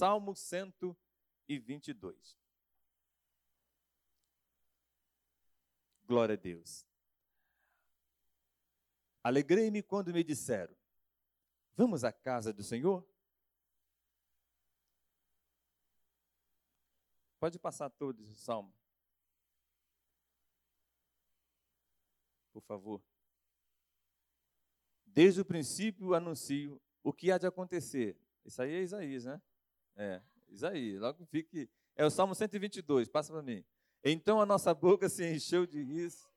Salmo 122. Glória a Deus. Alegrei-me quando me disseram: Vamos à casa do Senhor? Pode passar todos o salmo. Por favor. Desde o princípio anuncio o que há de acontecer. Isso aí é Isaías, né? É, Isaías. Logo fique. É o Salmo 122, passa para mim. Então a nossa boca se encheu de riso.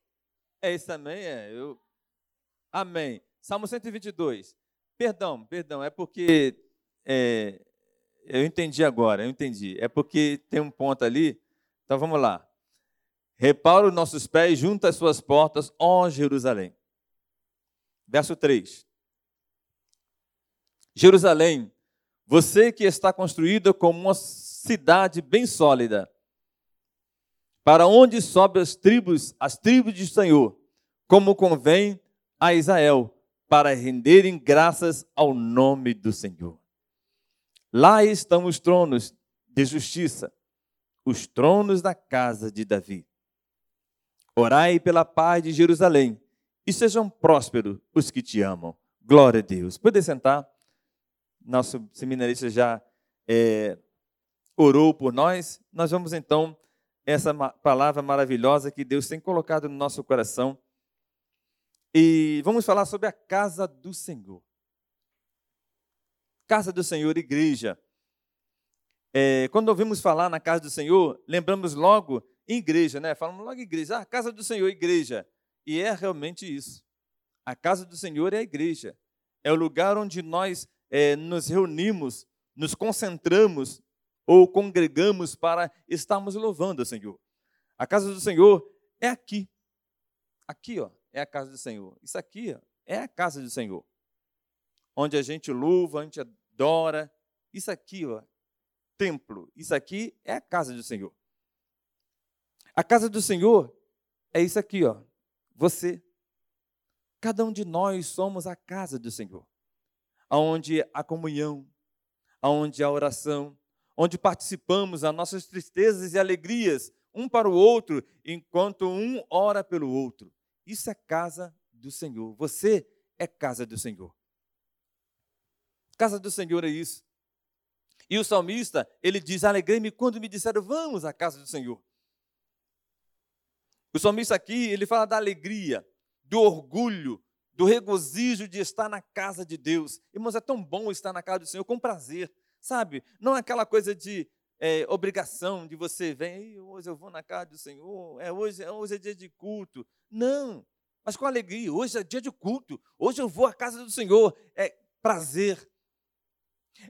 É isso também, é. Eu... Amém. Salmo 122. Perdão, perdão, é porque é, eu entendi agora, eu entendi. É porque tem um ponto ali. Então vamos lá. Repara os nossos pés junto às suas portas, ó Jerusalém. Verso 3. Jerusalém, você que está construída como uma cidade bem sólida, para onde sobe as tribos, as tribos de Senhor, como convém a Israel, para renderem graças ao nome do Senhor. Lá estão os tronos de justiça, os tronos da casa de Davi. Orai pela paz de Jerusalém, e sejam prósperos os que te amam. Glória a Deus. Pode sentar. Nosso seminarista já é, orou por nós. Nós vamos então essa palavra maravilhosa que Deus tem colocado no nosso coração. E vamos falar sobre a casa do Senhor casa do Senhor, igreja. É, quando ouvimos falar na casa do Senhor, lembramos logo igreja, né? Falamos logo igreja, ah, casa do Senhor, igreja. E é realmente isso. A casa do Senhor é a igreja. É o lugar onde nós é, nos reunimos, nos concentramos ou congregamos para estarmos louvando o Senhor. A casa do Senhor é aqui. Aqui, ó, é a casa do Senhor. Isso aqui ó, é a casa do Senhor onde a gente louva, a gente adora. Isso aqui, ó, templo. Isso aqui é a casa do Senhor. A casa do Senhor é isso aqui, ó. Você. Cada um de nós somos a casa do Senhor. Aonde a comunhão, aonde a oração, onde participamos das nossas tristezas e alegrias um para o outro, enquanto um ora pelo outro. Isso é casa do Senhor. Você é casa do Senhor. Casa do Senhor é isso. E o salmista, ele diz: Alegrei-me quando me disseram, vamos à casa do Senhor. O salmista aqui, ele fala da alegria, do orgulho, do regozijo de estar na casa de Deus. Irmãos, é tão bom estar na casa do Senhor com prazer, sabe? Não é aquela coisa de é, obrigação de você vem, hoje eu vou na casa do Senhor, é, hoje, hoje é dia de culto. Não, mas com alegria, hoje é dia de culto, hoje eu vou à casa do Senhor. É prazer,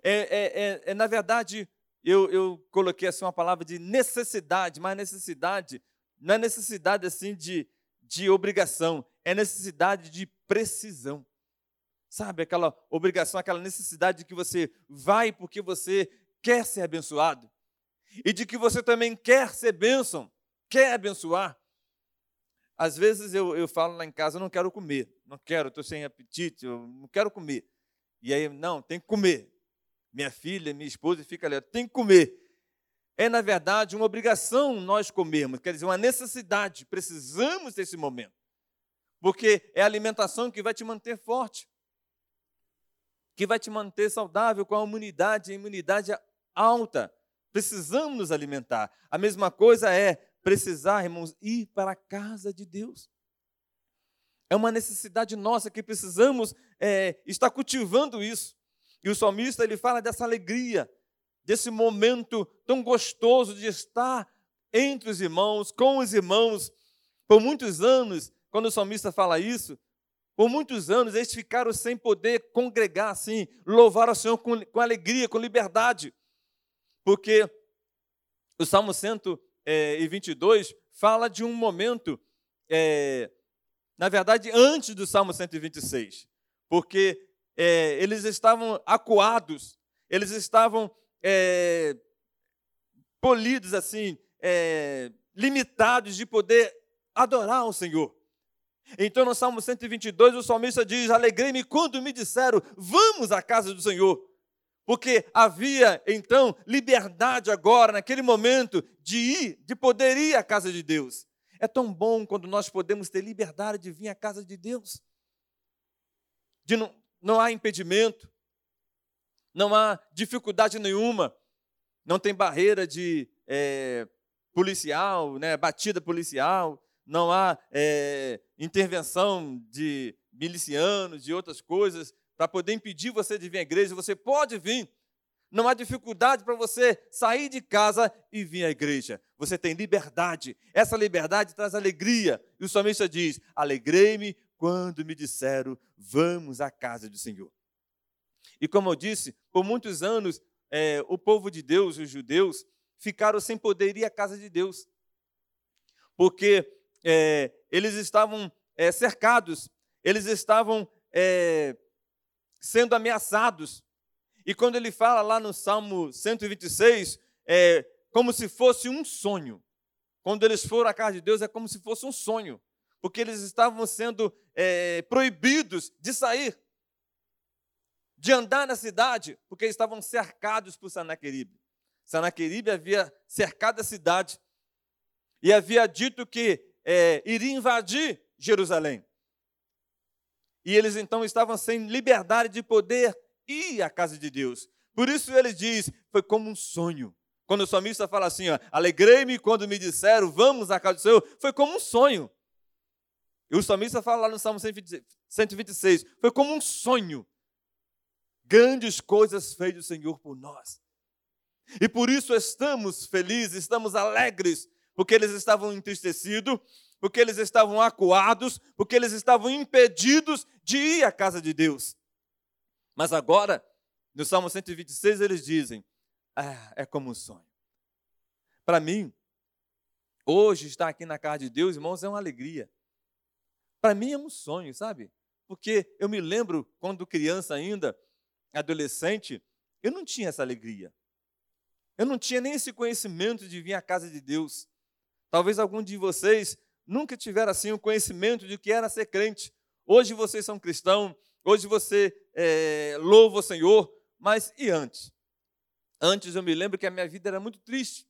é, é, é, é, na verdade, eu, eu coloquei assim uma palavra de necessidade, mas necessidade não é necessidade assim de, de obrigação, é necessidade de precisão. Sabe, aquela obrigação, aquela necessidade de que você vai porque você quer ser abençoado. E de que você também quer ser bênção, quer abençoar. Às vezes eu, eu falo lá em casa, eu não quero comer, não quero, estou sem apetite, eu não quero comer. E aí, não, tem que comer minha filha, minha esposa, fica ali, tem que comer. É, na verdade, uma obrigação nós comermos, quer dizer, uma necessidade, precisamos desse momento. Porque é a alimentação que vai te manter forte, que vai te manter saudável, com a imunidade, a imunidade alta. Precisamos nos alimentar. A mesma coisa é precisar, irmãos, ir para a casa de Deus. É uma necessidade nossa que precisamos é, estar cultivando isso. E o salmista ele fala dessa alegria, desse momento tão gostoso de estar entre os irmãos, com os irmãos. Por muitos anos, quando o salmista fala isso, por muitos anos eles ficaram sem poder congregar assim, louvar ao Senhor com, com alegria, com liberdade. Porque o Salmo 122 fala de um momento, é, na verdade, antes do Salmo 126. Porque é, eles estavam acuados, eles estavam é, polidos, assim, é, limitados de poder adorar o Senhor. Então, no Salmo 122, o salmista diz: Alegrei-me quando me disseram, vamos à casa do Senhor. Porque havia então liberdade agora, naquele momento, de ir, de poder ir à casa de Deus. É tão bom quando nós podemos ter liberdade de vir à casa de Deus. De não, não há impedimento, não há dificuldade nenhuma, não tem barreira de é, policial, né, batida policial, não há é, intervenção de milicianos, de outras coisas, para poder impedir você de vir à igreja. Você pode vir. Não há dificuldade para você sair de casa e vir à igreja. Você tem liberdade. Essa liberdade traz alegria. E o salmista diz: Alegrei-me quando me disseram, vamos à casa do Senhor. E como eu disse, por muitos anos, é, o povo de Deus, os judeus, ficaram sem poder ir à casa de Deus. Porque é, eles estavam é, cercados, eles estavam é, sendo ameaçados. E quando ele fala lá no Salmo 126, é como se fosse um sonho. Quando eles foram à casa de Deus, é como se fosse um sonho, porque eles estavam sendo é, proibidos de sair, de andar na cidade, porque eles estavam cercados por Sanaqueribe. Sanaqueribe havia cercado a cidade e havia dito que é, iria invadir Jerusalém. E eles então estavam sem liberdade de poder ir à casa de Deus. Por isso ele diz: foi como um sonho. Quando o salmista fala assim, alegrei-me quando me disseram, vamos à casa do Senhor, foi como um sonho. E o salmista fala lá no Salmo 126, foi como um sonho. Grandes coisas fez o Senhor por nós. E por isso estamos felizes, estamos alegres, porque eles estavam entristecidos, porque eles estavam acuados, porque eles estavam impedidos de ir à casa de Deus. Mas agora, no Salmo 126, eles dizem: ah, é como um sonho. Para mim, hoje estar aqui na casa de Deus, irmãos, é uma alegria. Para mim é um sonho, sabe? Porque eu me lembro quando criança ainda, adolescente, eu não tinha essa alegria. Eu não tinha nem esse conhecimento de vir à casa de Deus. Talvez algum de vocês nunca tiveram assim o conhecimento de que era ser crente. Hoje vocês são cristãos, hoje você é, louva o Senhor, mas e antes? Antes eu me lembro que a minha vida era muito triste,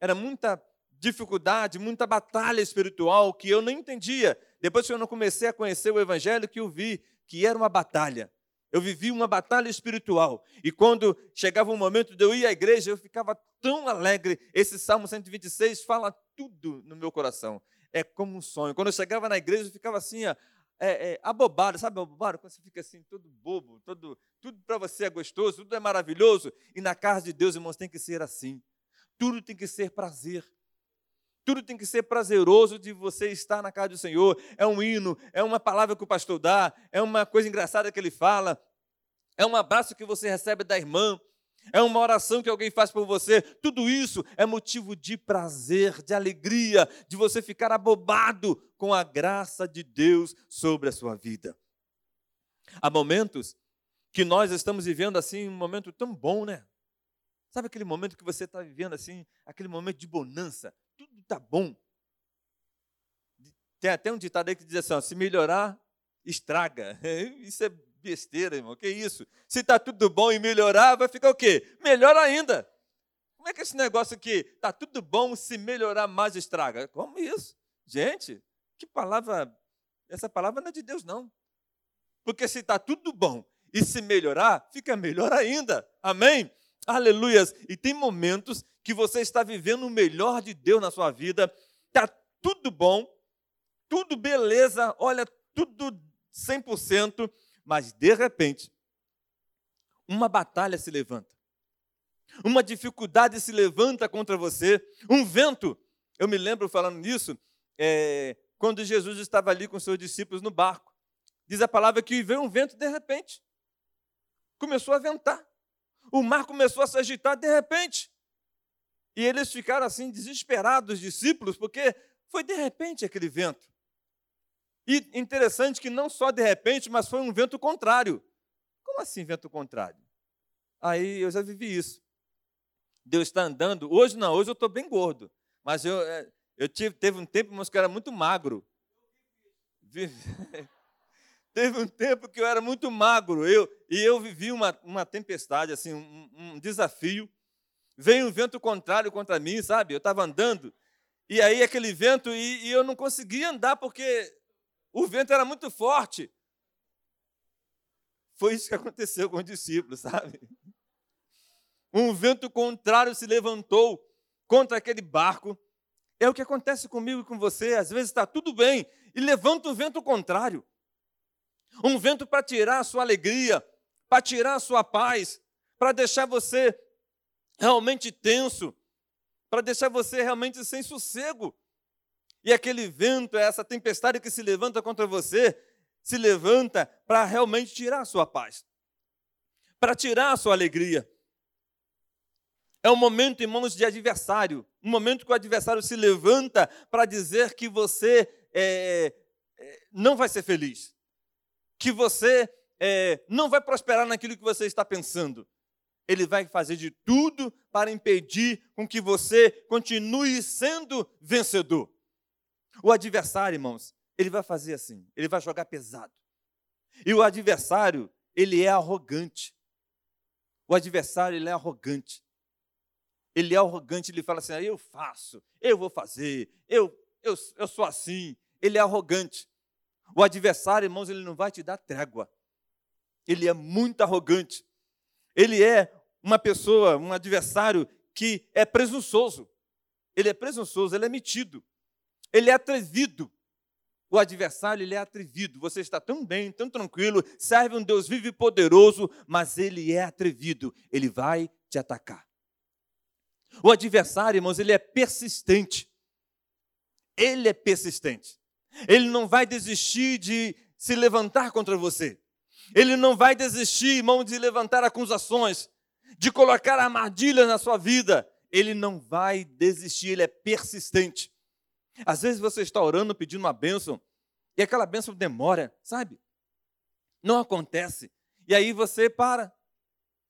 era muita dificuldade, muita batalha espiritual que eu não entendia. Depois que eu não comecei a conhecer o Evangelho, que eu vi que era uma batalha. Eu vivi uma batalha espiritual. E quando chegava o momento de eu ir à igreja, eu ficava tão alegre. Esse Salmo 126 fala tudo no meu coração é como um sonho. Quando eu chegava na igreja, eu ficava assim, ó, é, é, abobado, sabe abobado? Quando você fica assim, todo bobo, todo, tudo para você é gostoso, tudo é maravilhoso. E na casa de Deus, irmãos, tem que ser assim. Tudo tem que ser prazer. Tudo tem que ser prazeroso de você estar na casa do Senhor. É um hino, é uma palavra que o pastor dá, é uma coisa engraçada que ele fala, é um abraço que você recebe da irmã, é uma oração que alguém faz por você. Tudo isso é motivo de prazer, de alegria, de você ficar abobado com a graça de Deus sobre a sua vida. Há momentos que nós estamos vivendo assim, um momento tão bom, né? Sabe aquele momento que você está vivendo assim, aquele momento de bonança, tudo está bom. Tem até um ditado aí que diz assim: ó, se melhorar, estraga. Isso é besteira, irmão. Que isso? Se está tudo bom e melhorar, vai ficar o quê? Melhor ainda. Como é que esse negócio aqui? Está tudo bom, se melhorar mais estraga. Como isso? Gente, que palavra. Essa palavra não é de Deus, não. Porque se está tudo bom e se melhorar, fica melhor ainda. Amém? Aleluias. E tem momentos que você está vivendo o melhor de Deus na sua vida. Está tudo bom, tudo beleza, olha, tudo 100%. Mas, de repente, uma batalha se levanta. Uma dificuldade se levanta contra você. Um vento. Eu me lembro falando nisso, é, quando Jesus estava ali com seus discípulos no barco. Diz a palavra que veio um vento de repente. Começou a ventar. O mar começou a se agitar de repente. E eles ficaram assim desesperados, os discípulos, porque foi de repente aquele vento. E interessante que não só de repente, mas foi um vento contrário. Como assim vento contrário? Aí eu já vivi isso. Deus está andando. Hoje não, hoje eu estou bem gordo. Mas eu, é, eu tive, teve um tempo, que eu era muito magro. Teve um tempo que eu era muito magro, eu, e eu vivi uma, uma tempestade, assim, um, um desafio. Veio um vento contrário contra mim, sabe? Eu estava andando, e aí aquele vento, e, e eu não conseguia andar porque o vento era muito forte. Foi isso que aconteceu com os discípulos, sabe? Um vento contrário se levantou contra aquele barco. É o que acontece comigo e com você. Às vezes está tudo bem e levanta um vento contrário. Um vento para tirar a sua alegria, para tirar a sua paz, para deixar você realmente tenso, para deixar você realmente sem sossego. E aquele vento, essa tempestade que se levanta contra você, se levanta para realmente tirar a sua paz, para tirar a sua alegria. É um momento, irmãos, de adversário, um momento que o adversário se levanta para dizer que você é, é, não vai ser feliz, que você é, não vai prosperar naquilo que você está pensando. Ele vai fazer de tudo para impedir com que você continue sendo vencedor. O adversário, irmãos, ele vai fazer assim, ele vai jogar pesado. E o adversário, ele é arrogante. O adversário, ele é arrogante. Ele é arrogante, ele fala assim: ah, eu faço, eu vou fazer, eu, eu, eu sou assim. Ele é arrogante. O adversário, irmãos, ele não vai te dar trégua. Ele é muito arrogante. Ele é uma pessoa, um adversário que é presunçoso. Ele é presunçoso, ele é metido. Ele é atrevido. O adversário, ele é atrevido. Você está tão bem, tão tranquilo, serve um Deus vivo e poderoso, mas ele é atrevido. Ele vai te atacar. O adversário, irmãos, ele é persistente. Ele é persistente. Ele não vai desistir de se levantar contra você. Ele não vai desistir, irmão, de levantar acusações, de colocar armadilhas na sua vida. Ele não vai desistir, ele é persistente. Às vezes você está orando, pedindo uma bênção, e aquela bênção demora, sabe? Não acontece. E aí você para.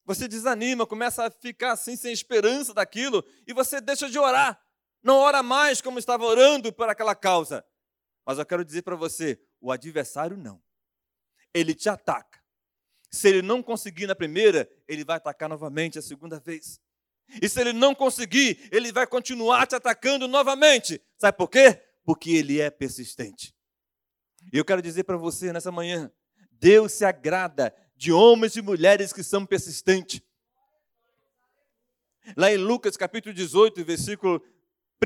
Você desanima, começa a ficar assim sem esperança daquilo, e você deixa de orar. Não ora mais como estava orando por aquela causa. Mas eu quero dizer para você: o adversário não. Ele te ataca. Se ele não conseguir na primeira, ele vai atacar novamente a segunda vez. E se ele não conseguir, ele vai continuar te atacando novamente. Sabe por quê? Porque ele é persistente. E eu quero dizer para você nessa manhã: Deus se agrada de homens e mulheres que são persistentes. Lá em Lucas capítulo 18, versículo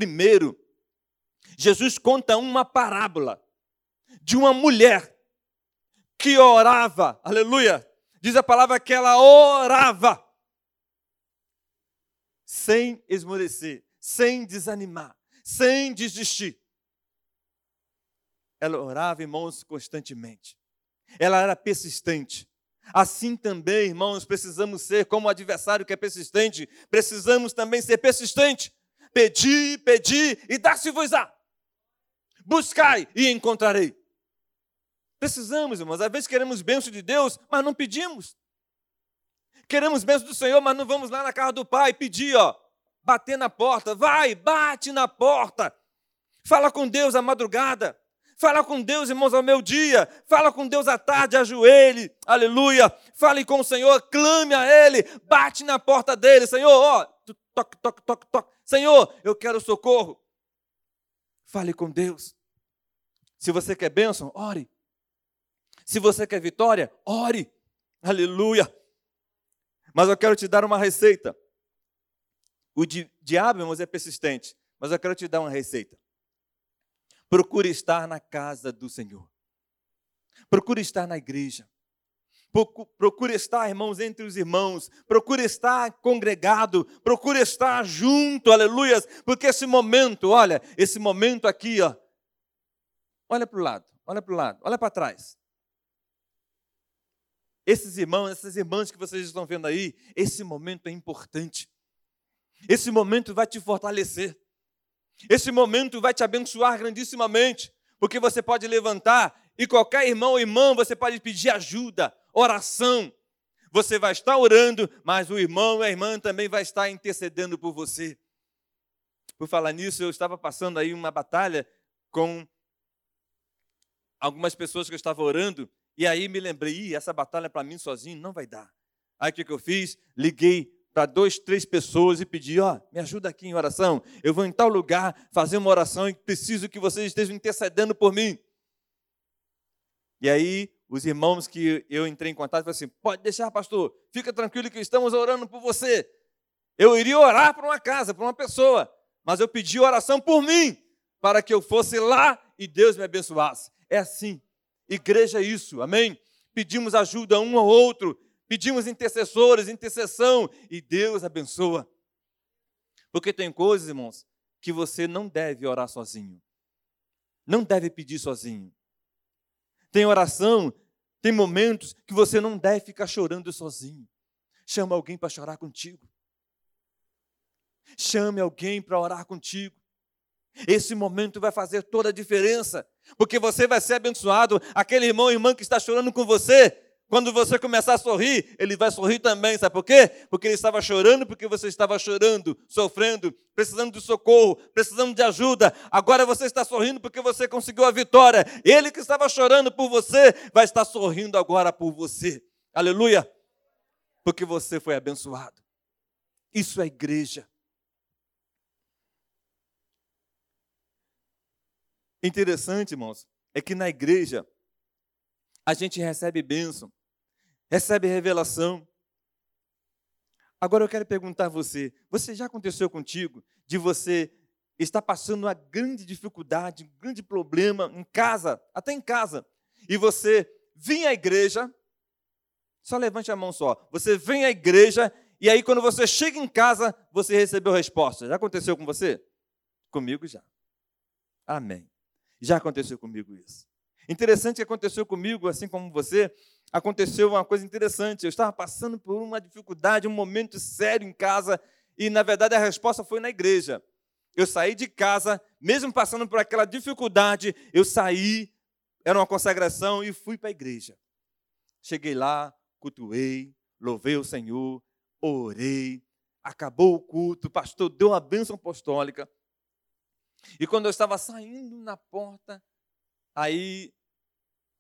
1, Jesus conta uma parábola de uma mulher que orava, aleluia. Diz a palavra que ela orava sem esmorecer, sem desanimar, sem desistir. Ela orava, irmãos, constantemente. Ela era persistente. Assim também, irmãos, precisamos ser como o adversário que é persistente, precisamos também ser persistente. Pedi, pedi e dá-se-vos-á. Buscai e encontrarei. Precisamos, irmãos. Às vezes queremos bênção de Deus, mas não pedimos. Queremos bênção do Senhor, mas não vamos lá na casa do Pai pedir, ó, bater na porta. Vai, bate na porta. Fala com Deus à madrugada. Fala com Deus, irmãos, ao meu dia. Fala com Deus à tarde, ajoelhe. Aleluia. Fale com o Senhor, clame a Ele. Bate na porta dele. Senhor, ó, toque, toque, toque, toque. Senhor, eu quero socorro. Fale com Deus. Se você quer bênção, ore. Se você quer vitória, ore. Aleluia. Mas eu quero te dar uma receita. O di diabo, irmãos, é persistente. Mas eu quero te dar uma receita. Procure estar na casa do Senhor. Procure estar na igreja. Procure estar, irmãos, entre os irmãos. Procure estar congregado. Procure estar junto, aleluias. Porque esse momento, olha, esse momento aqui, ó. Olha para o lado, olha para o lado, olha para trás. Esses irmãos, essas irmãs que vocês estão vendo aí, esse momento é importante. Esse momento vai te fortalecer. Esse momento vai te abençoar grandissimamente, porque você pode levantar e qualquer irmão ou irmã você pode pedir ajuda, oração. Você vai estar orando, mas o irmão ou a irmã também vai estar intercedendo por você. Por falar nisso, eu estava passando aí uma batalha com algumas pessoas que eu estava orando E aí me lembrei, essa batalha para mim sozinho não vai dar. Aí o que, que eu fiz? Liguei para dois, três pessoas e pedi, ó, me ajuda aqui em oração. Eu vou em tal lugar fazer uma oração e preciso que vocês estejam intercedendo por mim. E aí os irmãos que eu entrei em contato falaram assim: pode deixar, pastor, fica tranquilo que estamos orando por você. Eu iria orar para uma casa, para uma pessoa, mas eu pedi oração por mim, para que eu fosse lá e Deus me abençoasse. É assim. Igreja é isso, amém? Pedimos ajuda um ao outro, pedimos intercessores, intercessão, e Deus abençoa. Porque tem coisas, irmãos, que você não deve orar sozinho. Não deve pedir sozinho. Tem oração, tem momentos que você não deve ficar chorando sozinho. Chama alguém para chorar contigo. Chame alguém para orar contigo. Esse momento vai fazer toda a diferença, porque você vai ser abençoado. Aquele irmão ou irmã que está chorando com você, quando você começar a sorrir, ele vai sorrir também. Sabe por quê? Porque ele estava chorando, porque você estava chorando, sofrendo, precisando de socorro, precisando de ajuda. Agora você está sorrindo porque você conseguiu a vitória. Ele que estava chorando por você, vai estar sorrindo agora por você. Aleluia! Porque você foi abençoado. Isso é igreja. Interessante, irmãos, é que na igreja a gente recebe bênção, recebe revelação. Agora eu quero perguntar a você: você já aconteceu contigo de você estar passando uma grande dificuldade, um grande problema em casa, até em casa, e você vem à igreja, só levante a mão só, você vem à igreja e aí quando você chega em casa, você recebeu resposta. Já aconteceu com você? Comigo já. Amém. Já aconteceu comigo isso. Interessante que aconteceu comigo, assim como você, aconteceu uma coisa interessante. Eu estava passando por uma dificuldade, um momento sério em casa, e na verdade a resposta foi na igreja. Eu saí de casa, mesmo passando por aquela dificuldade, eu saí, era uma consagração, e fui para a igreja. Cheguei lá, cultuei, louvei o Senhor, orei, acabou o culto, o pastor deu uma bênção apostólica. E quando eu estava saindo na porta, aí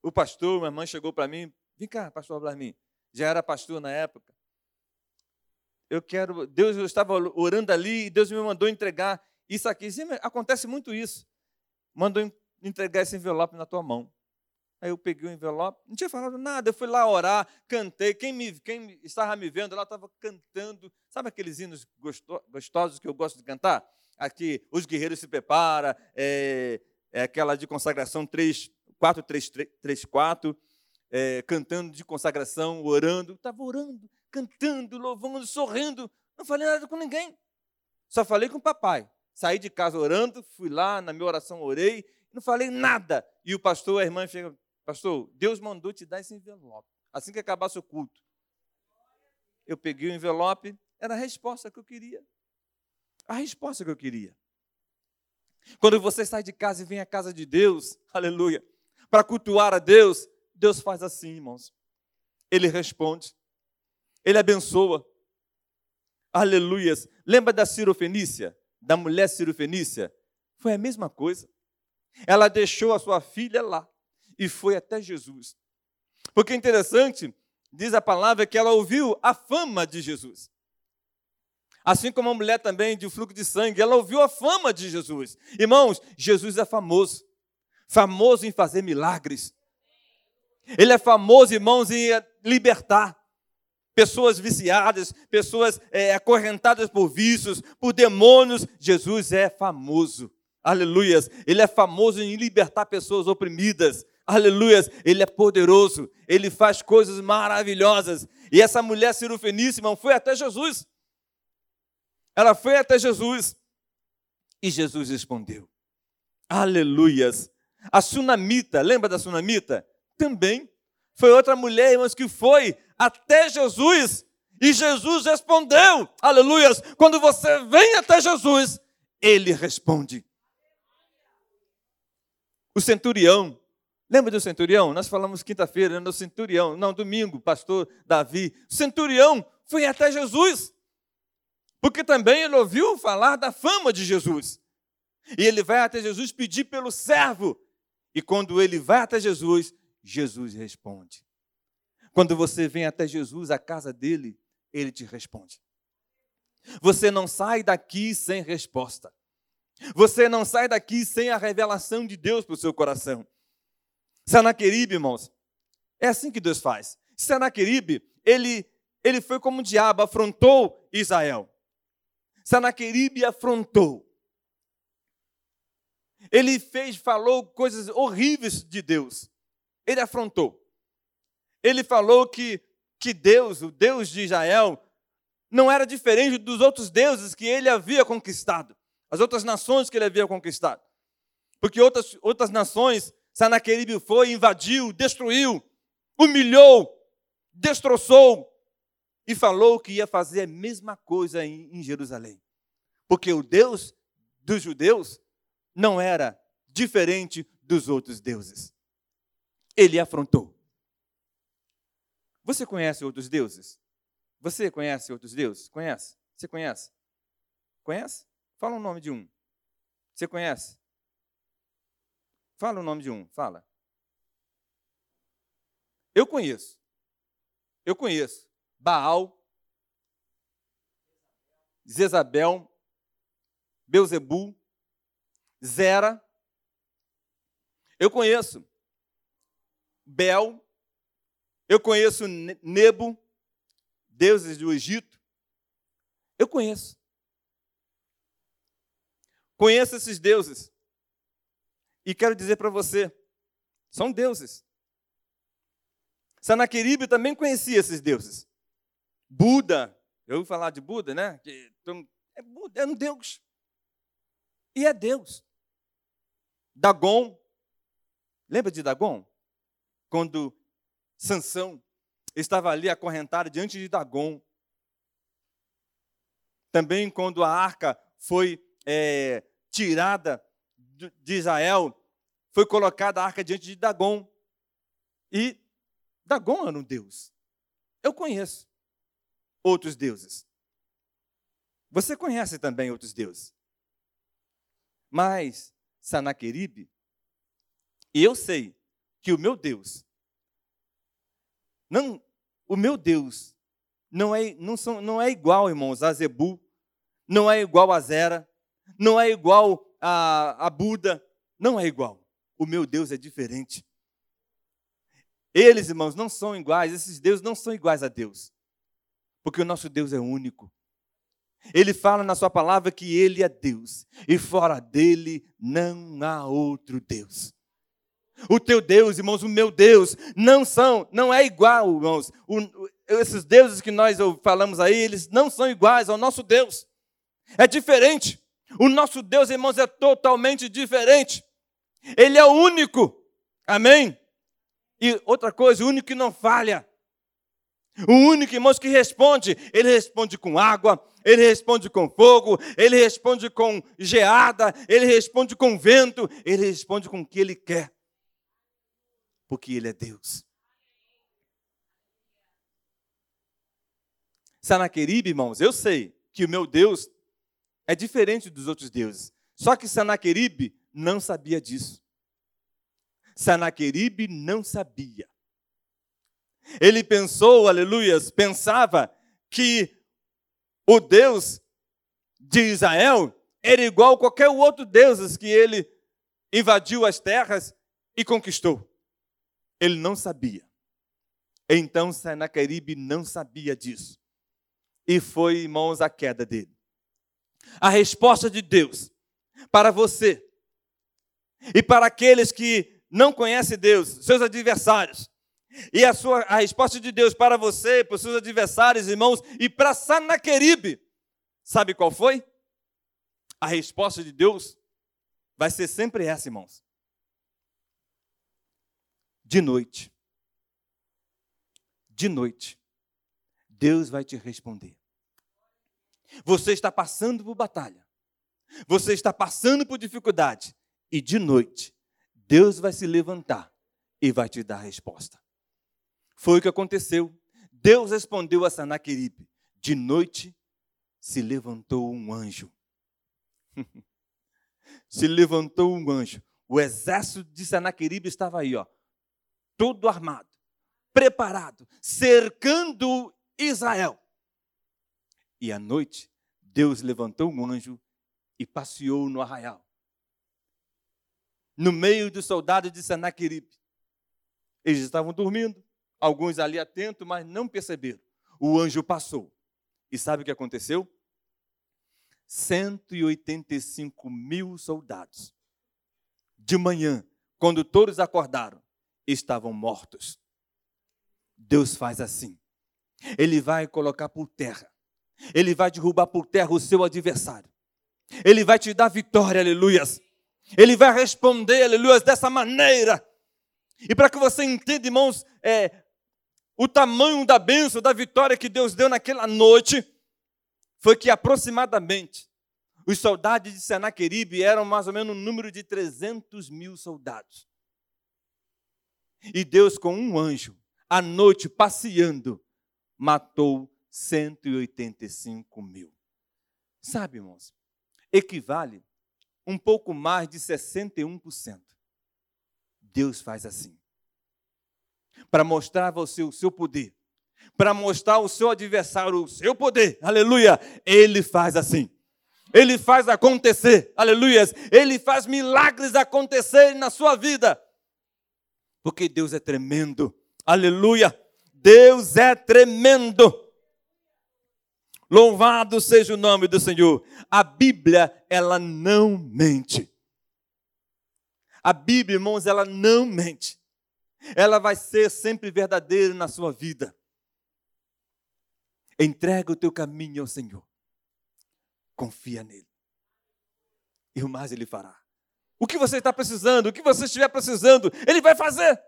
o pastor, minha mãe chegou para mim, vem cá, pastor Blarmin, já era pastor na época. Eu quero, Deus, eu estava orando ali e Deus me mandou entregar isso aqui. Acontece muito isso. Mandou entregar esse envelope na tua mão. Aí eu peguei o envelope, não tinha falado nada, eu fui lá orar, cantei. Quem, me, quem estava me vendo lá estava cantando. Sabe aqueles hinos gostosos que eu gosto de cantar? Aqui os guerreiros se preparam, é, é aquela de consagração 3, 4, 3, 3, 4, é, cantando de consagração, orando. Estava orando, cantando, louvando, sorrindo. Não falei nada com ninguém. Só falei com o papai. Saí de casa orando, fui lá, na minha oração orei, não falei nada. E o pastor, a irmã chega, pastor, Deus mandou te dar esse envelope. Assim que acabasse o culto. Eu peguei o envelope, era a resposta que eu queria a resposta que eu queria. Quando você sai de casa e vem à casa de Deus, aleluia, para cultuar a Deus, Deus faz assim, irmãos. Ele responde, ele abençoa. Aleluias. Lembra da Cirofenícia? Da mulher Cirofenícia? Foi a mesma coisa. Ela deixou a sua filha lá e foi até Jesus. Porque é interessante, diz a palavra que ela ouviu a fama de Jesus. Assim como a mulher também de fluxo de sangue, ela ouviu a fama de Jesus. Irmãos, Jesus é famoso, famoso em fazer milagres. Ele é famoso, irmãos, em libertar pessoas viciadas, pessoas é, acorrentadas por vícios, por demônios. Jesus é famoso. Aleluias. Ele é famoso em libertar pessoas oprimidas. Aleluias. Ele é poderoso. Ele faz coisas maravilhosas. E essa mulher cirofeníssima foi até Jesus. Ela foi até Jesus e Jesus respondeu: Aleluias. A sunamita, lembra da sunamita? Também foi outra mulher, irmãos, que foi até Jesus e Jesus respondeu: Aleluias. Quando você vem até Jesus, ele responde. O centurião, lembra do centurião? Nós falamos quinta-feira, no centurião, não, domingo, pastor Davi. O centurião foi até Jesus. Porque também ele ouviu falar da fama de Jesus. E ele vai até Jesus pedir pelo servo. E quando ele vai até Jesus, Jesus responde. Quando você vem até Jesus, a casa dele, ele te responde. Você não sai daqui sem resposta. Você não sai daqui sem a revelação de Deus para o seu coração. Sanaqueribe, irmãos, é assim que Deus faz. Sanaqueribe, ele, ele foi como o diabo, afrontou Israel. Sanaqueribe afrontou. Ele fez, falou coisas horríveis de Deus. Ele afrontou. Ele falou que, que Deus, o Deus de Israel, não era diferente dos outros deuses que ele havia conquistado, as outras nações que ele havia conquistado. Porque outras, outras nações, Sanaqueribe foi, invadiu, destruiu, humilhou, destroçou e falou que ia fazer a mesma coisa em, Jerusalém. Porque o Deus dos judeus não era diferente dos outros deuses. Ele afrontou. Você conhece outros deuses? Você conhece outros deuses? Conhece? Você conhece? Conhece? Fala o nome de um. Você conhece? Fala o nome de um, fala. Eu conheço. Eu conheço. Baal, Jezabel, Beuzebu, Zera. Eu conheço Bel. Eu conheço Nebo, deuses do Egito. Eu conheço. Conheço esses deuses. E quero dizer para você, são deuses. Sanaqueribe também conhecia esses deuses. Buda, eu ouvi falar de Buda, né? É, Buda, é um deus. E é Deus. Dagon. Lembra de Dagon? Quando Sansão estava ali acorrentado diante de Dagon. Também quando a arca foi é, tirada de Israel, foi colocada a arca diante de Dagon. E Dagon era um deus. Eu conheço outros deuses. Você conhece também outros deuses. Mas Sanaqueribe, eu sei que o meu Deus, não, o meu Deus não é, não, são, não é igual, irmãos, a Zebu, não é igual a Zera, não é igual a, a Buda, não é igual. O meu Deus é diferente. Eles, irmãos, não são iguais, esses deuses não são iguais a Deus, porque o nosso Deus é único. Ele fala na sua palavra que ele é Deus e fora dele não há outro Deus. O teu Deus, irmãos, o meu Deus, não são, não é igual, irmãos. O, esses deuses que nós falamos aí, eles não são iguais ao nosso Deus. É diferente. O nosso Deus, irmãos, é totalmente diferente. Ele é o único. Amém? E outra coisa, o único que não falha. O único, irmãos, que responde, ele responde com água, ele responde com fogo, ele responde com geada, ele responde com vento, ele responde com o que ele quer. Porque ele é Deus. Sanaqueribe, irmãos, eu sei que o meu Deus é diferente dos outros deuses. Só que Sanaqueribe não sabia disso. Sanaqueribe não sabia. Ele pensou, aleluias, pensava que o Deus de Israel era igual a qualquer outro Deus que ele invadiu as terras e conquistou. Ele não sabia. Então Senaqueribe não sabia disso. E foi, irmãos, a queda dele. A resposta de Deus para você e para aqueles que não conhecem Deus, seus adversários, e a, sua, a resposta de Deus para você, para os seus adversários, irmãos, e para Sanaqueribe, sabe qual foi? A resposta de Deus vai ser sempre essa, irmãos. De noite. De noite. Deus vai te responder. Você está passando por batalha. Você está passando por dificuldade. E de noite, Deus vai se levantar e vai te dar a resposta. Foi o que aconteceu. Deus respondeu a Sanaqueribe: De noite se levantou um anjo. se levantou um anjo. O exército de Sanaqueribe estava aí, ó. todo armado, preparado, cercando Israel. E à noite, Deus levantou um anjo e passeou no arraial. No meio dos soldados de Senaqueribe. Eles estavam dormindo, alguns ali atentos, mas não perceberam. O anjo passou. E sabe o que aconteceu? 185 mil soldados. De manhã, quando todos acordaram, estavam mortos. Deus faz assim. Ele vai colocar por terra. Ele vai derrubar por terra o seu adversário. Ele vai te dar vitória, aleluias. Ele vai responder, aleluias, dessa maneira. E para que você entenda, irmãos, é, o tamanho da bênção, da vitória que Deus deu naquela noite, foi que aproximadamente os soldados de Senaqueribe eram mais ou menos um número de 300 mil soldados. E Deus, com um anjo, à noite passeando, matou 185 mil. Sabe, irmãos, equivale um pouco mais de 61%. Deus faz assim. Para mostrar a você o seu poder, para mostrar ao seu adversário o seu poder, aleluia, ele faz assim. Ele faz acontecer, aleluia. Ele faz milagres acontecerem na sua vida. Porque Deus é tremendo, aleluia. Deus é tremendo. Louvado seja o nome do Senhor. A Bíblia, ela não mente. A Bíblia, irmãos, ela não mente. Ela vai ser sempre verdadeira na sua vida. Entrega o teu caminho ao Senhor. Confia nele. E o mais ele fará. O que você está precisando, o que você estiver precisando, ele vai fazer.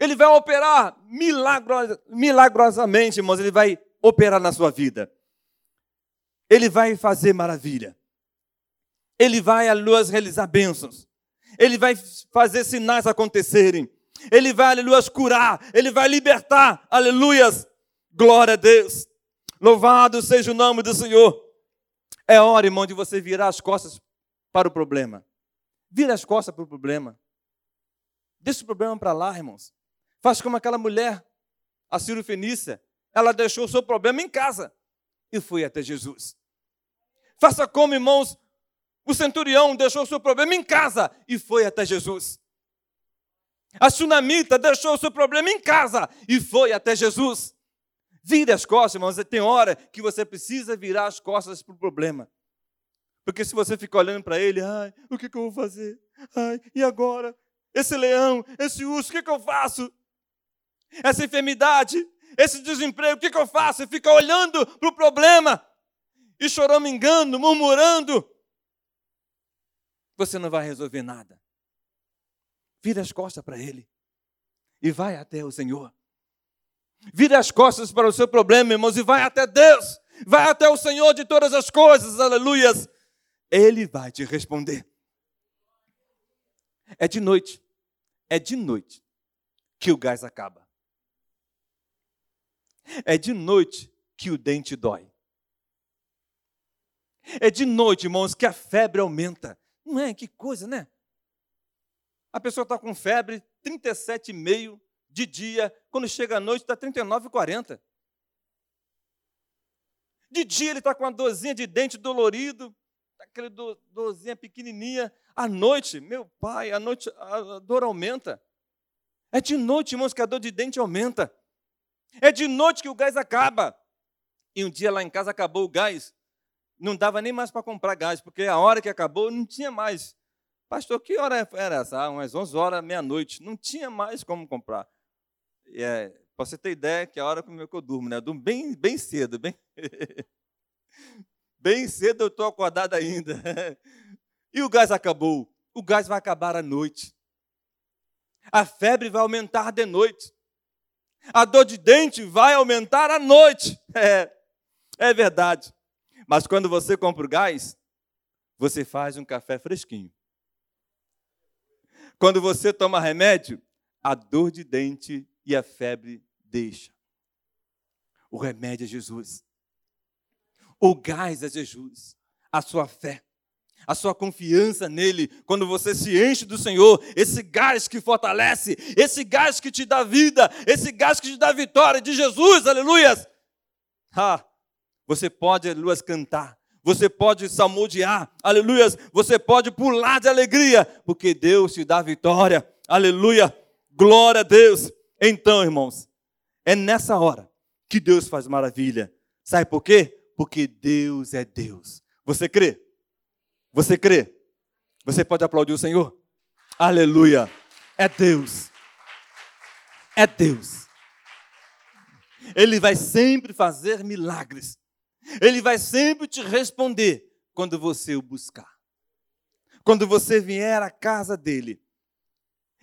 Ele vai operar milagros, milagrosamente, irmãos, ele vai operar na sua vida. Ele vai fazer maravilha. Ele vai, aleluia, realizar bênçãos. Ele vai fazer sinais acontecerem. Ele vai, aleluia, curar. Ele vai libertar. Aleluias. Glória a Deus. Louvado seja o nome do Senhor. É hora, irmão, de você virar as costas para o problema. Vira as costas para o problema. Deixa o problema para lá, irmãos. Faz como aquela mulher, a Fenícia. Ela deixou o seu problema em casa e foi até Jesus. Faça como, irmãos, o centurião deixou o seu problema em casa e foi até Jesus. A tsunamita deixou o seu problema em casa e foi até Jesus. Vire as costas, irmãos. Tem hora que você precisa virar as costas para o problema. Porque se você fica olhando para ele, ai, o que, que, eu vou fazer? Ai, e agora? Esse leão, esse urso, o que, que eu faço? Essa enfermidade, esse desemprego, o que, que eu faço? E fica olhando para o problema e choramingando, murmurando. Você não vai resolver nada. Vira as costas para ele e vai até o Senhor. Vira as costas para o seu problema, irmãos, e vai até Deus. Vai até o Senhor de todas as coisas, aleluias. Ele vai te responder. É de noite. É de noite que o gás acaba. É de noite que o dente dói. É de noite, irmãos, que a febre aumenta. Não é? Que coisa, né? A pessoa está com febre 37,5 de dia, quando chega à noite está 39,40. De dia ele está com uma dorzinha de dente dolorido, aquela dorzinha pequenininha. À noite, meu pai, à noite a dor aumenta. É de noite, irmãos, que a dor de dente aumenta. É de noite que o gás acaba. E um dia lá em casa acabou o gás. Não dava nem mais para comprar gás, porque a hora que acabou não tinha mais. Pastor, que hora era essa? Ah, umas 11 horas, meia-noite. Não tinha mais como comprar. É, para você ter ideia, que é a hora que eu durmo, né? Eu durmo bem, bem cedo, bem... bem cedo eu estou acordado ainda. e o gás acabou. O gás vai acabar à noite. A febre vai aumentar de noite. A dor de dente vai aumentar à noite. É, é verdade. Mas quando você compra o gás, você faz um café fresquinho. Quando você toma remédio, a dor de dente e a febre deixa. O remédio é Jesus. O gás é Jesus. A sua fé. a sua confiança nele, quando você se enche do Senhor, esse gás que fortalece, esse gás que te dá vida, esse gás que te dá vitória de Jesus, aleluias. Ah, você pode, aleluias, cantar, você pode salmodiar, aleluias, você pode pular de alegria, porque Deus te dá vitória, aleluia, glória a Deus. Então, irmãos, é nessa hora que Deus faz maravilha. Sabe por quê? Porque Deus é Deus. Você crê? Você crê? Você pode aplaudir o Senhor? Aleluia! É Deus. É Deus. Ele vai sempre fazer milagres. Ele vai sempre te responder quando você o buscar. Quando você vier à casa dele.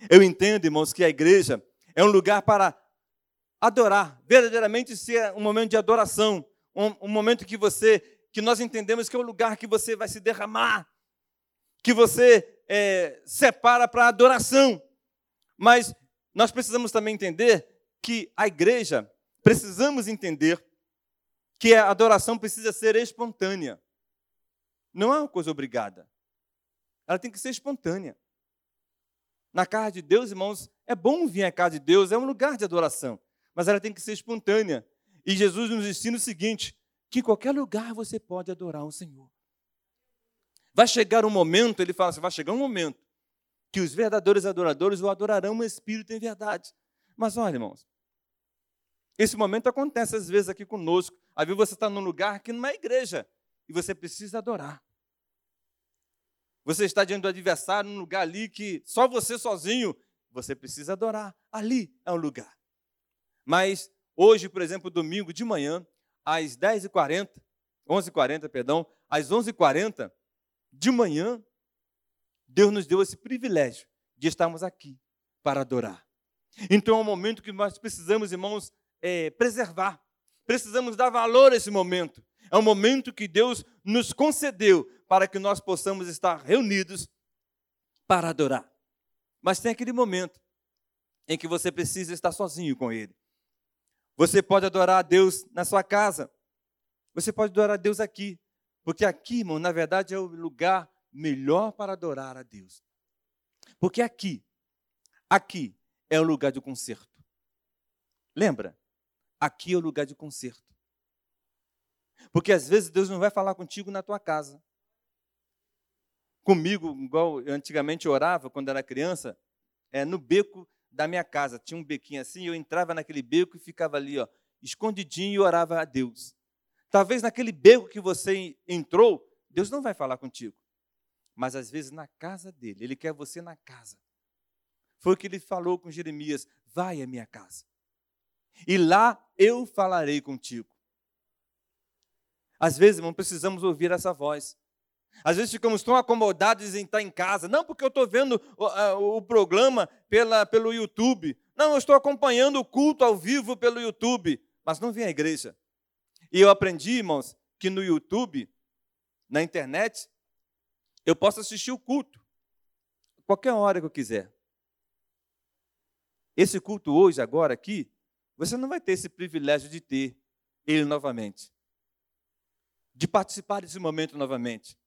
Eu entendo, irmãos, que a igreja é um lugar para adorar, verdadeiramente ser um momento de adoração, um, um momento que você que nós entendemos que é o lugar que você vai se derramar, que você é, separa para adoração. Mas nós precisamos também entender que a igreja, precisamos entender que a adoração precisa ser espontânea. Não é uma coisa obrigada. Ela tem que ser espontânea. Na casa de Deus, irmãos, é bom vir à casa de Deus, é um lugar de adoração, mas ela tem que ser espontânea. E Jesus nos ensina o seguinte: que em qualquer lugar você pode adorar o Senhor. Vai chegar um momento, ele fala assim: vai chegar um momento que os verdadeiros adoradores o adorarão no Espírito em verdade. Mas olha, irmãos, esse momento acontece às vezes aqui conosco. Às vezes você está num lugar que não é igreja e você precisa adorar. Você está diante do adversário num lugar ali que só você sozinho, você precisa adorar. Ali é um lugar. Mas hoje, por exemplo, domingo de manhã, às 10h40, 11h40, perdão, às 11h40 de manhã, Deus nos deu esse privilégio de estarmos aqui para adorar. Então é um momento que nós precisamos, irmãos, é, preservar. Precisamos dar valor a esse momento. É um momento que Deus nos concedeu para que nós possamos estar reunidos para adorar. Mas tem aquele momento em que você precisa estar sozinho com Ele. Você pode adorar a Deus na sua casa. Você pode adorar a Deus aqui. Porque aqui, irmão, na verdade é o lugar melhor para adorar a Deus. Porque aqui, aqui é o lugar de concerto. Lembra? Aqui é o lugar de concerto. Porque às vezes Deus não vai falar contigo na tua casa. Comigo, igual eu antigamente orava quando era criança, é no beco da minha casa. Tinha um bequinho assim, eu entrava naquele beco e ficava ali, ó, escondidinho e orava a Deus. Talvez naquele beco que você entrou, Deus não vai falar contigo. Mas às vezes na casa dele, ele quer você na casa. Foi o que ele falou com Jeremias: vai à minha casa. E lá eu falarei contigo. Às vezes, irmão, precisamos ouvir essa voz. Às vezes ficamos tão acomodados em estar em casa. Não porque eu estou vendo o, o, programa pela, pelo YouTube. Não, eu estou acompanhando o culto ao vivo pelo YouTube. Mas não vem à igreja. E eu aprendi, irmãos, que no YouTube, na internet, eu posso assistir o culto. Qualquer hora que eu quiser. Esse culto hoje, agora aqui, você não vai ter esse privilégio de ter ele novamente. De participar desse momento novamente.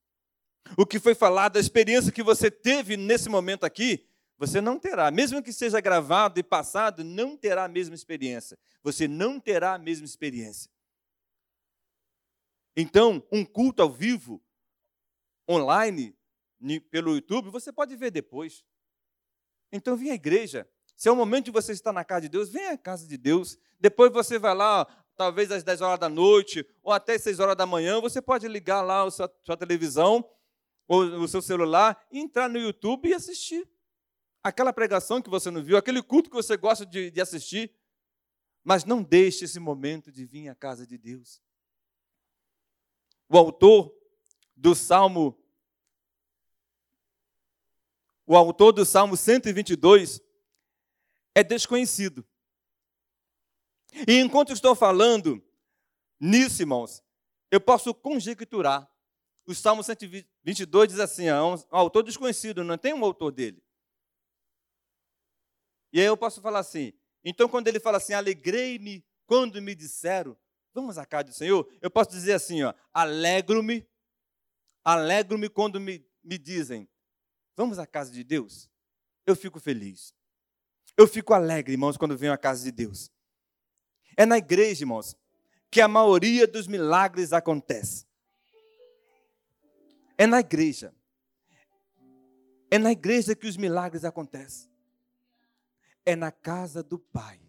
O que foi falado, a experiência que você teve nesse momento aqui, você não terá. Mesmo que seja gravado e passado, não terá a mesma experiência. Você não terá a mesma experiência. Então, um culto ao vivo, online, pelo YouTube, você pode ver depois. Então, vem à igreja. Se é o momento de você estar na casa de Deus, vem à casa de Deus. Depois você vai lá, talvez às 10 horas da noite, ou até 6 horas da manhã, você pode ligar lá a sua, sua televisão ou o seu celular entrar no YouTube e assistir. Aquela pregação que você não viu, aquele culto que você gosta de, de assistir. Mas não deixe esse momento de vir à casa de Deus. O autor do Salmo o autor do Salmo 122 é desconhecido. E enquanto estou falando nisso, irmãos, eu posso conjecturar o Salmo 122 diz assim: é um autor desconhecido, não tem um autor dele. E aí eu posso falar assim: então, quando ele fala assim, alegrei-me quando me disseram, vamos à casa do Senhor, eu posso dizer assim: ó, alegro-me, alegro-me quando me me dizem, vamos à casa de Deus, eu fico feliz. Eu fico alegre, irmãos, quando venho à casa de Deus. É na igreja, irmãos, que a maioria dos milagres acontece. É na igreja. É na igreja que os milagres acontecem. É na casa do Pai